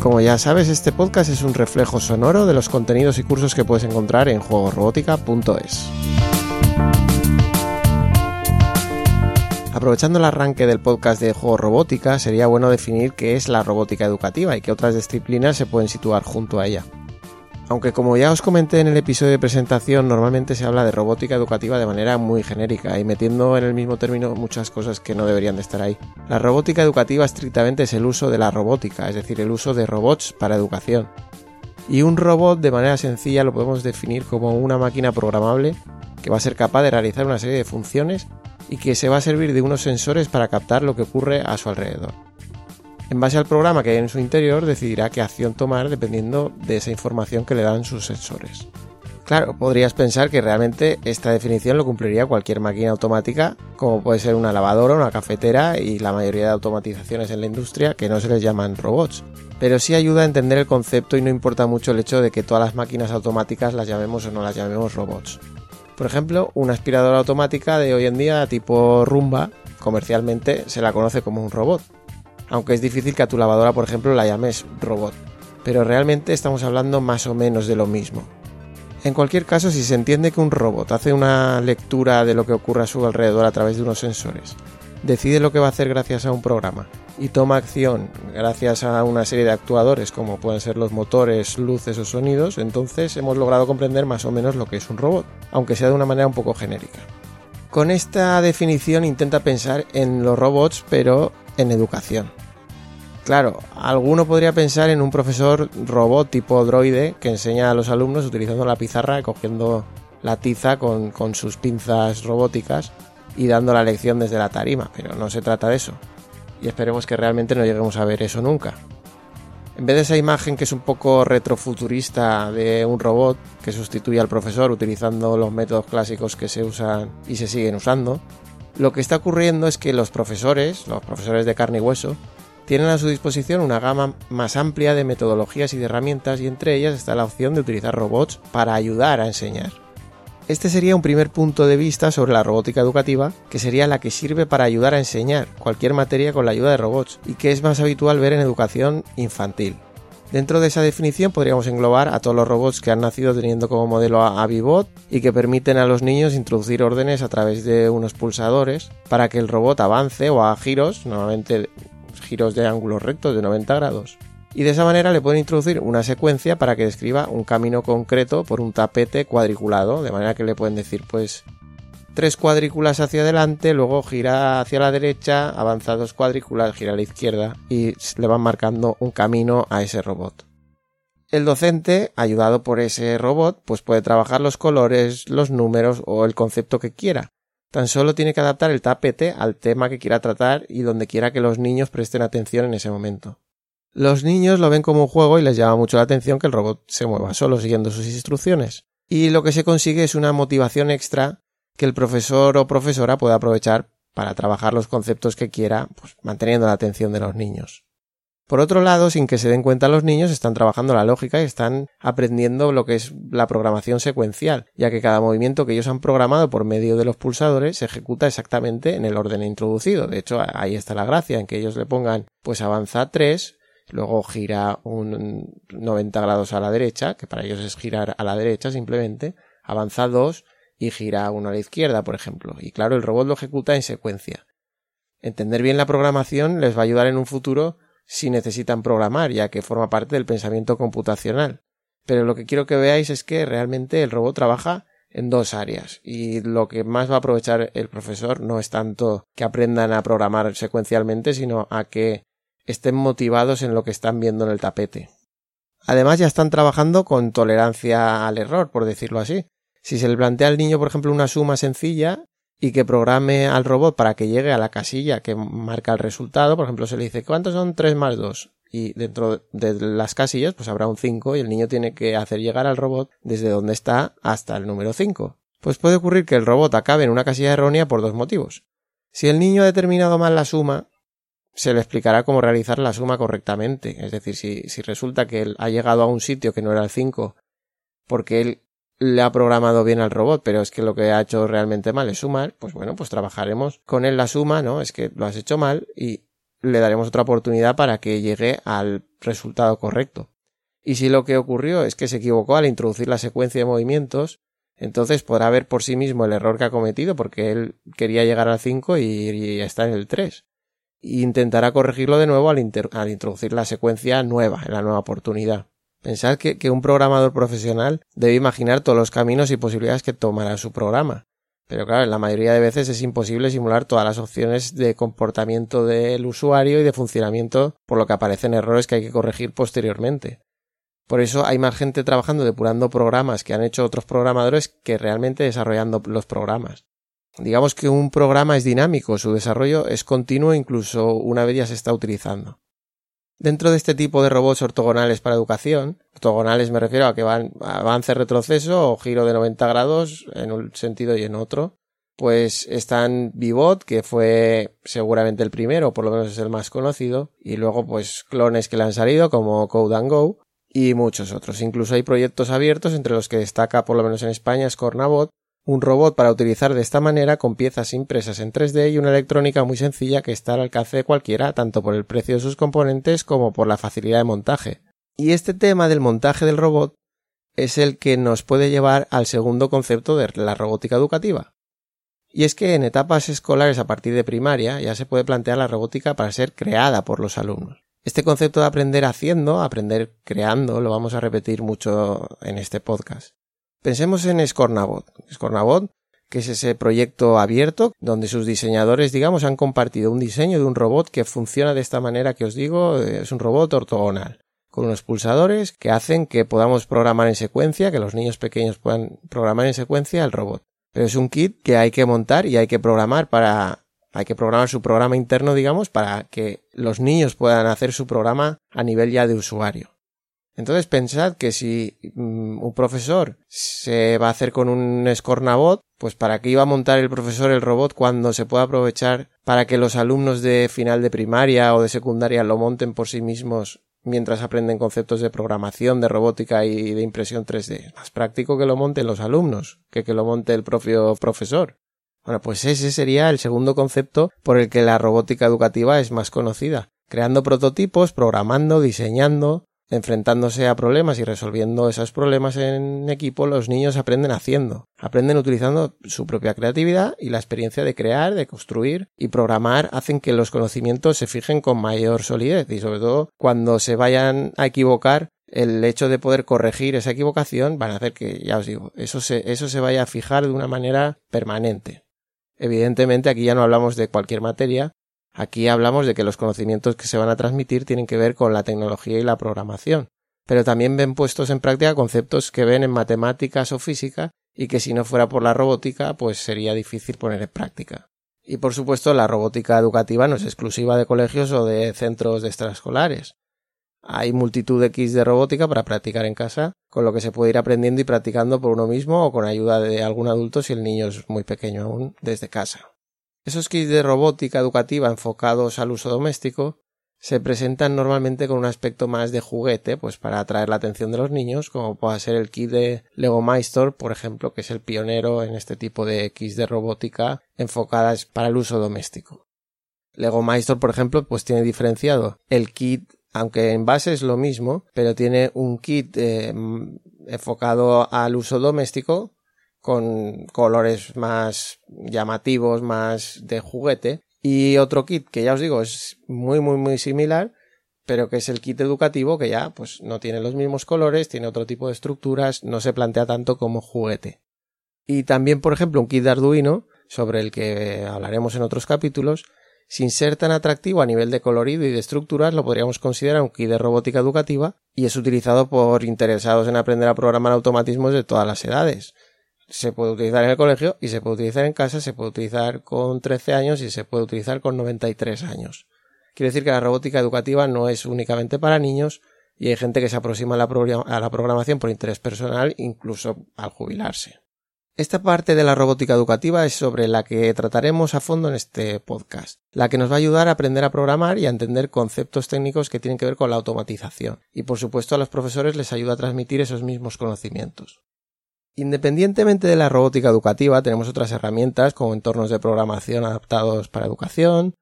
Como ya sabes, este podcast es un reflejo sonoro de los contenidos y cursos que puedes encontrar en juegosrobótica.es. Aprovechando el arranque del podcast de Juego Robótica, sería bueno definir qué es la robótica educativa y qué otras disciplinas se pueden situar junto a ella. Aunque como ya os comenté en el episodio de presentación, normalmente se habla de robótica educativa de manera muy genérica y metiendo en el mismo término muchas cosas que no deberían de estar ahí. La robótica educativa estrictamente es el uso de la robótica, es decir, el uso de robots para educación. Y un robot de manera sencilla lo podemos definir como una máquina programable que va a ser capaz de realizar una serie de funciones y que se va a servir de unos sensores para captar lo que ocurre a su alrededor. En base al programa que hay en su interior decidirá qué acción tomar dependiendo de esa información que le dan sus sensores. Claro, podrías pensar que realmente esta definición lo cumpliría cualquier máquina automática, como puede ser una lavadora, una cafetera y la mayoría de automatizaciones en la industria que no se les llaman robots. Pero sí ayuda a entender el concepto y no importa mucho el hecho de que todas las máquinas automáticas las llamemos o no las llamemos robots. Por ejemplo, una aspiradora automática de hoy en día tipo Rumba, comercialmente se la conoce como un robot. Aunque es difícil que a tu lavadora, por ejemplo, la llames robot. Pero realmente estamos hablando más o menos de lo mismo. En cualquier caso, si se entiende que un robot hace una lectura de lo que ocurre a su alrededor a través de unos sensores, decide lo que va a hacer gracias a un programa y toma acción gracias a una serie de actuadores como pueden ser los motores, luces o sonidos, entonces hemos logrado comprender más o menos lo que es un robot, aunque sea de una manera un poco genérica. Con esta definición intenta pensar en los robots pero en educación. Claro, alguno podría pensar en un profesor robot tipo droide que enseña a los alumnos utilizando la pizarra, cogiendo la tiza con, con sus pinzas robóticas y dando la lección desde la tarima, pero no se trata de eso y esperemos que realmente no lleguemos a ver eso nunca. En vez de esa imagen que es un poco retrofuturista de un robot que sustituye al profesor utilizando los métodos clásicos que se usan y se siguen usando, lo que está ocurriendo es que los profesores, los profesores de carne y hueso, tienen a su disposición una gama más amplia de metodologías y de herramientas y entre ellas está la opción de utilizar robots para ayudar a enseñar. Este sería un primer punto de vista sobre la robótica educativa, que sería la que sirve para ayudar a enseñar cualquier materia con la ayuda de robots y que es más habitual ver en educación infantil. Dentro de esa definición podríamos englobar a todos los robots que han nacido teniendo como modelo a Avibot y que permiten a los niños introducir órdenes a través de unos pulsadores para que el robot avance o haga giros, normalmente giros de ángulos rectos de 90 grados y de esa manera le pueden introducir una secuencia para que describa un camino concreto por un tapete cuadriculado, de manera que le pueden decir pues tres cuadrículas hacia adelante, luego gira hacia la derecha, avanza dos cuadrículas, gira a la izquierda y le van marcando un camino a ese robot. El docente, ayudado por ese robot, pues puede trabajar los colores, los números o el concepto que quiera. Tan solo tiene que adaptar el tapete al tema que quiera tratar y donde quiera que los niños presten atención en ese momento. Los niños lo ven como un juego y les llama mucho la atención que el robot se mueva solo siguiendo sus instrucciones. Y lo que se consigue es una motivación extra que el profesor o profesora pueda aprovechar para trabajar los conceptos que quiera, pues, manteniendo la atención de los niños. Por otro lado, sin que se den cuenta los niños, están trabajando la lógica y están aprendiendo lo que es la programación secuencial, ya que cada movimiento que ellos han programado por medio de los pulsadores se ejecuta exactamente en el orden introducido. De hecho, ahí está la gracia, en que ellos le pongan, pues avanza 3, luego gira un 90 grados a la derecha, que para ellos es girar a la derecha simplemente, avanza dos y gira uno a la izquierda, por ejemplo. Y claro, el robot lo ejecuta en secuencia. Entender bien la programación les va a ayudar en un futuro si necesitan programar, ya que forma parte del pensamiento computacional. Pero lo que quiero que veáis es que realmente el robot trabaja en dos áreas y lo que más va a aprovechar el profesor no es tanto que aprendan a programar secuencialmente, sino a que estén motivados en lo que están viendo en el tapete. Además ya están trabajando con tolerancia al error, por decirlo así. Si se le plantea al niño, por ejemplo, una suma sencilla y que programe al robot para que llegue a la casilla que marca el resultado, por ejemplo, se le dice ¿cuántos son 3 más 2? y dentro de las casillas pues habrá un 5 y el niño tiene que hacer llegar al robot desde donde está hasta el número 5. Pues puede ocurrir que el robot acabe en una casilla errónea por dos motivos. Si el niño ha determinado mal la suma, se le explicará cómo realizar la suma correctamente. Es decir, si, si resulta que él ha llegado a un sitio que no era el 5 porque él le ha programado bien al robot, pero es que lo que ha hecho realmente mal es sumar, pues bueno, pues trabajaremos con él la suma, ¿no? Es que lo has hecho mal y le daremos otra oportunidad para que llegue al resultado correcto. Y si lo que ocurrió es que se equivocó al introducir la secuencia de movimientos, entonces podrá ver por sí mismo el error que ha cometido porque él quería llegar al 5 y, está en el 3. Intentará corregirlo de nuevo al, introducir la secuencia nueva, en la nueva oportunidad. Pensad que, que un programador profesional debe imaginar todos los caminos y posibilidades que tomará su programa. Pero claro, la mayoría de veces es imposible simular todas las opciones de comportamiento del usuario y de funcionamiento, por lo que aparecen errores que hay que corregir posteriormente. Por eso hay más gente trabajando depurando programas que han hecho otros programadores que realmente desarrollando los programas. Digamos que un programa es dinámico, su desarrollo es continuo incluso una vez ya se está utilizando. Dentro de este tipo de robots ortogonales para educación, ortogonales me refiero a que van avance, retroceso o giro de 90 grados en un sentido y en otro, pues están Vivot, que fue seguramente el primero, por lo menos es el más conocido, y luego pues clones que le han salido como Code and Go, y muchos otros. Incluso hay proyectos abiertos entre los que destaca por lo menos en España Scornabot, un robot para utilizar de esta manera con piezas impresas en 3D y una electrónica muy sencilla que está al alcance de cualquiera, tanto por el precio de sus componentes como por la facilidad de montaje. Y este tema del montaje del robot es el que nos puede llevar al segundo concepto de la robótica educativa. Y es que en etapas escolares a partir de primaria ya se puede plantear la robótica para ser creada por los alumnos. Este concepto de aprender haciendo, aprender creando, lo vamos a repetir mucho en este podcast. Pensemos en Scornabot. Scornabot, que es ese proyecto abierto donde sus diseñadores, digamos, han compartido un diseño de un robot que funciona de esta manera que os digo, es un robot ortogonal con unos pulsadores que hacen que podamos programar en secuencia, que los niños pequeños puedan programar en secuencia el robot. Pero es un kit que hay que montar y hay que programar para hay que programar su programa interno, digamos, para que los niños puedan hacer su programa a nivel ya de usuario. Entonces pensad que si mm, un profesor se va a hacer con un Scornabot, pues para qué iba a montar el profesor el robot cuando se puede aprovechar para que los alumnos de final de primaria o de secundaria lo monten por sí mismos mientras aprenden conceptos de programación, de robótica y de impresión 3D. Es más práctico que lo monten los alumnos que que lo monte el propio profesor. Bueno, pues ese sería el segundo concepto por el que la robótica educativa es más conocida, creando prototipos, programando, diseñando, enfrentándose a problemas y resolviendo esos problemas en equipo, los niños aprenden haciendo, aprenden utilizando su propia creatividad y la experiencia de crear, de construir y programar hacen que los conocimientos se fijen con mayor solidez y sobre todo cuando se vayan a equivocar el hecho de poder corregir esa equivocación van a hacer que, ya os digo, eso se, vaya a fijar de una manera permanente. Evidentemente aquí ya no hablamos de cualquier materia, aquí hablamos de que los conocimientos que se van a transmitir tienen que ver con la tecnología y la programación, pero también ven puestos en práctica conceptos que ven en matemáticas o física y que si no fuera por la robótica pues sería difícil poner en práctica. Y por supuesto la robótica educativa no es exclusiva de colegios o de centros extraescolares. Hay multitud de kits de robótica para practicar en casa, con lo que se puede ir aprendiendo y practicando por uno mismo o con ayuda de algún adulto si el niño es muy pequeño aún desde casa. Esos kits de robótica educativa enfocados al uso doméstico se presentan normalmente con un aspecto más de juguete, pues para atraer la atención de los niños, como puede ser el kit de Lego Meister, por ejemplo, que es el pionero en este tipo de kits de robótica enfocadas para el uso doméstico. Lego Meister, por ejemplo, pues tiene diferenciado el kit aunque en base es lo mismo, pero tiene un kit eh, enfocado al uso doméstico con colores más llamativos, más de juguete y otro kit que ya os digo es muy muy muy similar pero que es el kit educativo que ya pues no tiene los mismos colores, tiene otro tipo de estructuras, no se plantea tanto como juguete. Y también, por ejemplo, un kit de Arduino, sobre el que hablaremos en otros capítulos, sin ser tan atractivo a nivel de colorido y de estructuras, lo podríamos considerar un kit de robótica educativa y es utilizado por interesados en aprender a programar automatismos de todas las edades. Se puede utilizar en el colegio y se puede utilizar en casa, se puede utilizar con 13 años y se puede utilizar con 93 años. Quiere decir que la robótica educativa no es únicamente para niños y hay gente que se aproxima a la, a la programación por interés personal, incluso al jubilarse. Esta parte de la robótica educativa es sobre la que trataremos a fondo en este podcast, la que nos va a ayudar a aprender a programar y a entender conceptos técnicos que tienen que ver con la automatización, y por supuesto a los profesores les ayuda a transmitir esos mismos conocimientos. Independientemente de la robótica educativa, tenemos otras herramientas como entornos de programación adaptados para educación,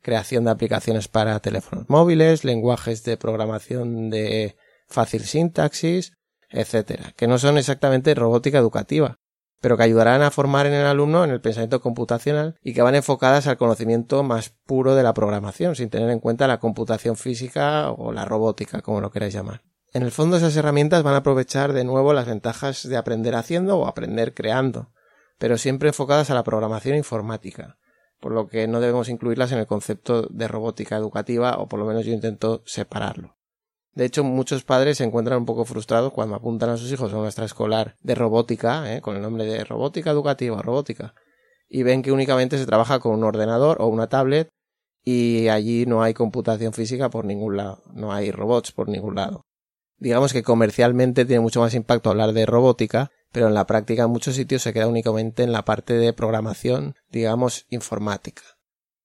creación de aplicaciones para teléfonos móviles, lenguajes de programación de fácil sintaxis, etcétera, que no son exactamente robótica educativa, pero que ayudarán a formar en el alumno en el pensamiento computacional y que van enfocadas al conocimiento más puro de la programación, sin tener en cuenta la computación física o la robótica, como lo queráis llamar. En el fondo esas herramientas van a aprovechar de nuevo las ventajas de aprender haciendo o aprender creando, pero siempre enfocadas a la programación informática, por lo que no debemos incluirlas en el concepto de robótica educativa o por lo menos yo intento separarlo. De hecho, muchos padres se encuentran un poco frustrados cuando apuntan a sus hijos a una extraescolar de robótica, ¿eh? con el nombre de robótica educativa, robótica, y ven que únicamente se trabaja con un ordenador o una tablet y allí no hay computación física por ningún lado, no hay robots por ningún lado. Digamos que comercialmente tiene mucho más impacto hablar de robótica, pero en la práctica en muchos sitios se queda únicamente en la parte de programación, digamos, informática.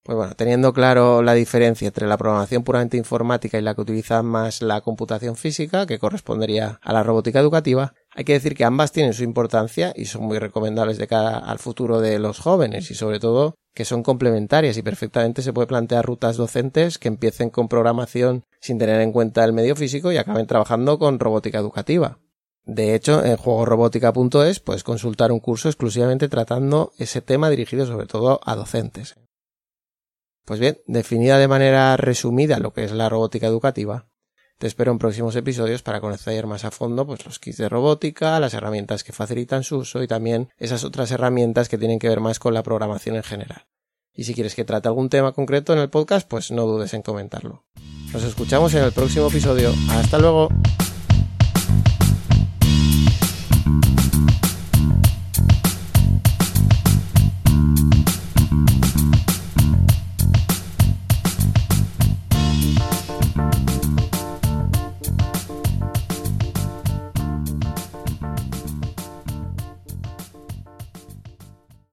Pues bueno, teniendo claro la diferencia entre la programación puramente informática y la que utiliza más la computación física, que correspondería a la robótica educativa, hay que decir que ambas tienen su importancia y son muy recomendables de cara al futuro de los jóvenes y sobre todo que son complementarias y perfectamente se puede plantear rutas docentes que empiecen con programación sin tener en cuenta el medio físico y acaben trabajando con robótica educativa. De hecho, en juegorobótica.es puedes consultar un curso exclusivamente tratando ese tema dirigido sobre todo a docentes. Pues bien, definida de manera resumida lo que es la robótica educativa, te espero en próximos episodios para conocer más a fondo pues, los kits de robótica, las herramientas que facilitan su uso y también esas otras herramientas que tienen que ver más con la programación en general. Y si quieres que trate algún tema concreto en el podcast, pues no dudes en comentarlo. Nos escuchamos en el próximo episodio. Hasta luego.